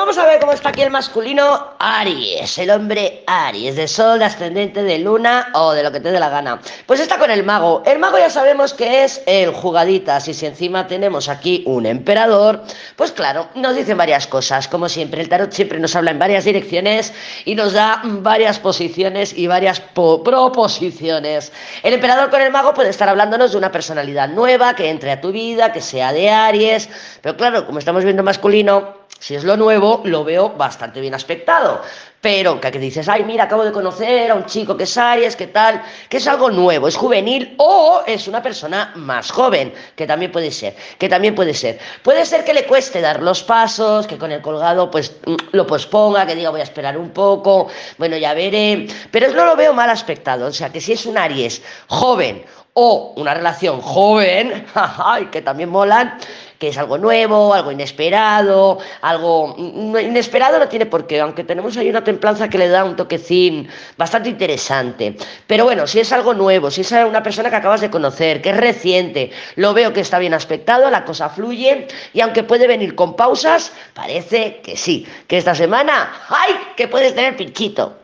Vamos a ver cómo está aquí el masculino Aries, el hombre Aries, de sol, de ascendente, de luna o de lo que te dé la gana. Pues está con el mago. El mago ya sabemos que es el jugaditas y si encima tenemos aquí un emperador, pues claro, nos dicen varias cosas. Como siempre, el tarot siempre nos habla en varias direcciones y nos da varias posiciones y varias proposiciones. El emperador con el mago puede estar hablándonos de una personalidad nueva que entre a tu vida, que sea de Aries, pero claro, como estamos viendo masculino, si es lo nuevo, lo veo bastante bien aspectado. Pero que dices, ay, mira, acabo de conocer a un chico que es Aries, que tal, que es algo nuevo, es juvenil o es una persona más joven, que también puede ser, que también puede ser. Puede ser que le cueste dar los pasos, que con el colgado pues mm, lo posponga, que diga voy a esperar un poco, bueno, ya veré, pero no lo veo mal aspectado, o sea, que si es un Aries joven o una relación joven, que también molan, que es algo nuevo, algo inesperado, algo inesperado no tiene por qué, aunque tenemos ahí una templanza que le da un toquecín bastante interesante. Pero bueno, si es algo nuevo, si es una persona que acabas de conocer, que es reciente, lo veo que está bien aspectado, la cosa fluye y aunque puede venir con pausas, parece que sí, que esta semana, ¡ay! que puedes tener pinchito.